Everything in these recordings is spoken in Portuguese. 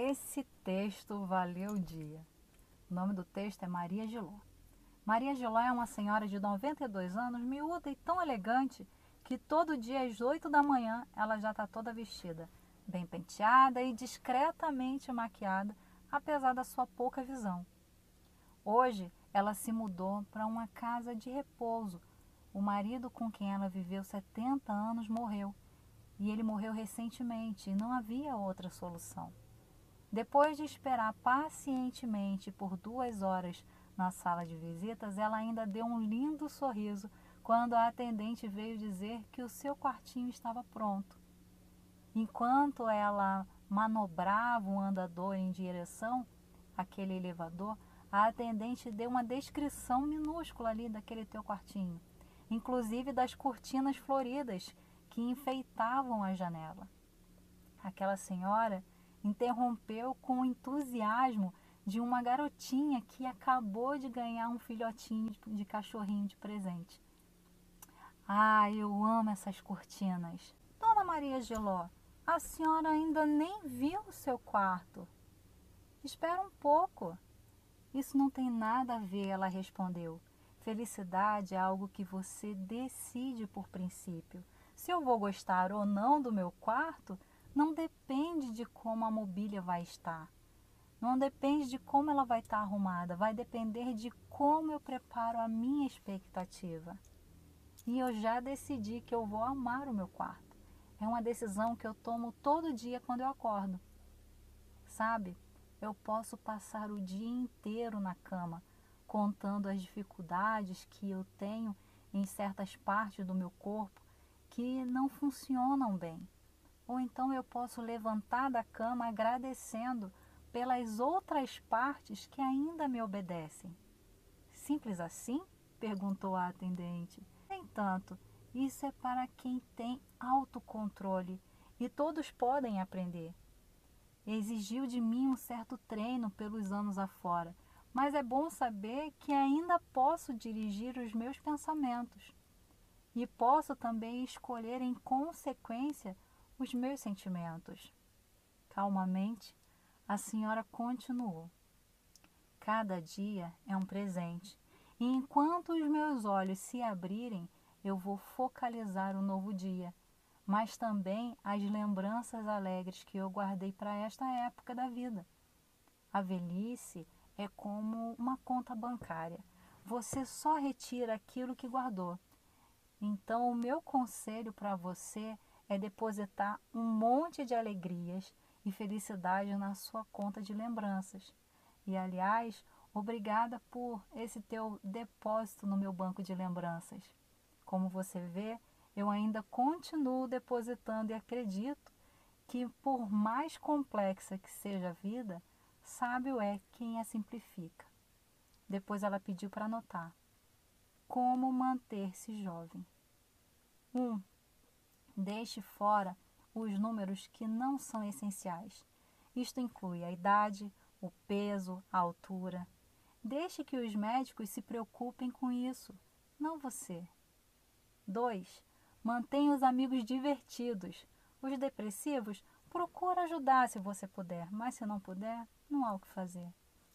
Esse texto valeu o dia. O nome do texto é Maria Giló. Maria Giló é uma senhora de 92 anos, miúda e tão elegante que todo dia às 8 da manhã ela já está toda vestida, bem penteada e discretamente maquiada, apesar da sua pouca visão. Hoje ela se mudou para uma casa de repouso. O marido com quem ela viveu 70 anos morreu e ele morreu recentemente e não havia outra solução. Depois de esperar pacientemente por duas horas na sala de visitas, ela ainda deu um lindo sorriso quando a atendente veio dizer que o seu quartinho estava pronto. Enquanto ela manobrava o andador em direção àquele elevador, a atendente deu uma descrição minúscula ali daquele teu quartinho, inclusive das cortinas floridas que enfeitavam a janela. Aquela senhora interrompeu com o entusiasmo de uma garotinha que acabou de ganhar um filhotinho de cachorrinho de presente. Ah, eu amo essas cortinas. Dona Maria Geló, a senhora ainda nem viu o seu quarto. Espera um pouco. Isso não tem nada a ver, ela respondeu. Felicidade é algo que você decide por princípio. Se eu vou gostar ou não do meu quarto, não depende de como a mobília vai estar. Não depende de como ela vai estar arrumada, vai depender de como eu preparo a minha expectativa. E eu já decidi que eu vou amar o meu quarto. É uma decisão que eu tomo todo dia quando eu acordo. Sabe, eu posso passar o dia inteiro na cama, contando as dificuldades que eu tenho em certas partes do meu corpo que não funcionam bem. Ou então eu posso levantar da cama agradecendo pelas outras partes que ainda me obedecem. Simples assim? perguntou a atendente. Entanto, isso é para quem tem autocontrole e todos podem aprender. Exigiu de mim um certo treino pelos anos afora, mas é bom saber que ainda posso dirigir os meus pensamentos e posso também escolher em consequência os meus sentimentos. Calmamente, a senhora continuou. Cada dia é um presente, e enquanto os meus olhos se abrirem, eu vou focalizar o novo dia, mas também as lembranças alegres que eu guardei para esta época da vida. A velhice é como uma conta bancária. Você só retira aquilo que guardou. Então, o meu conselho para você é depositar um monte de alegrias e felicidade na sua conta de lembranças. E aliás, obrigada por esse teu depósito no meu banco de lembranças. Como você vê, eu ainda continuo depositando e acredito que por mais complexa que seja a vida, sábio é quem a simplifica. Depois ela pediu para anotar. Como manter-se jovem. 1. Um, Deixe fora os números que não são essenciais. Isto inclui a idade, o peso, a altura. Deixe que os médicos se preocupem com isso, não você. 2. Mantenha os amigos divertidos. Os depressivos, procura ajudar se você puder, mas se não puder, não há o que fazer.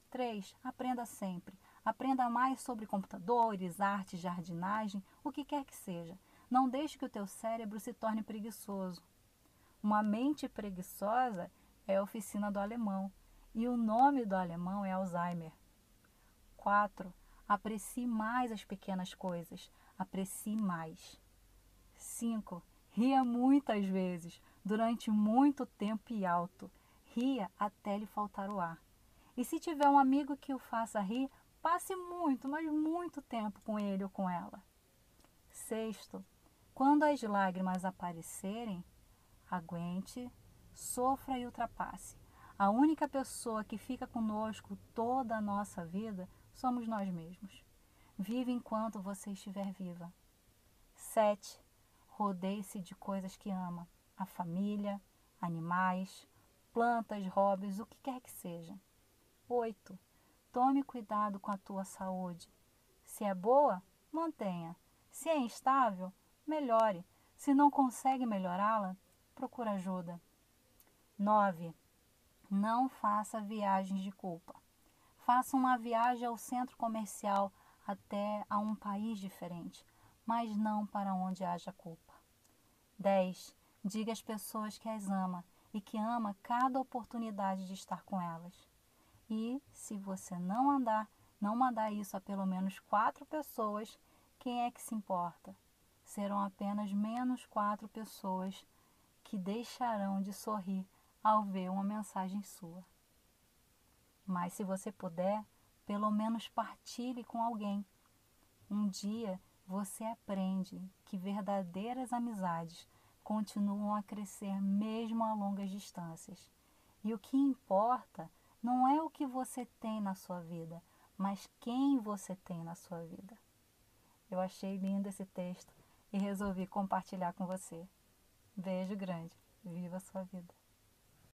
3. Aprenda sempre. Aprenda mais sobre computadores, arte, jardinagem, o que quer que seja. Não deixe que o teu cérebro se torne preguiçoso. Uma mente preguiçosa é a oficina do alemão, e o nome do alemão é Alzheimer. 4. Aprecie mais as pequenas coisas. Aprecie mais. 5. Ria muitas vezes, durante muito tempo e alto. Ria até lhe faltar o ar. E se tiver um amigo que o faça rir, passe muito, mas muito tempo com ele ou com ela. Sexto, quando as lágrimas aparecerem, aguente, sofra e ultrapasse. A única pessoa que fica conosco toda a nossa vida somos nós mesmos. Vive enquanto você estiver viva. 7. Rodeie-se de coisas que ama. A família, animais, plantas, hobbies, o que quer que seja. 8. Tome cuidado com a tua saúde. Se é boa, mantenha. Se é instável, melhore. Se não consegue melhorá-la, procure ajuda. 9. Não faça viagens de culpa. Faça uma viagem ao centro comercial até a um país diferente, mas não para onde haja culpa. 10. Diga às pessoas que as ama e que ama cada oportunidade de estar com elas. E, se você não andar, não mandar isso a pelo menos quatro pessoas, quem é que se importa? Serão apenas menos quatro pessoas que deixarão de sorrir ao ver uma mensagem sua. Mas se você puder, pelo menos partilhe com alguém. Um dia você aprende que verdadeiras amizades continuam a crescer mesmo a longas distâncias. E o que importa não é o que você tem na sua vida, mas quem você tem na sua vida. Eu achei lindo esse texto e resolvi compartilhar com você. Beijo grande. Viva a sua vida.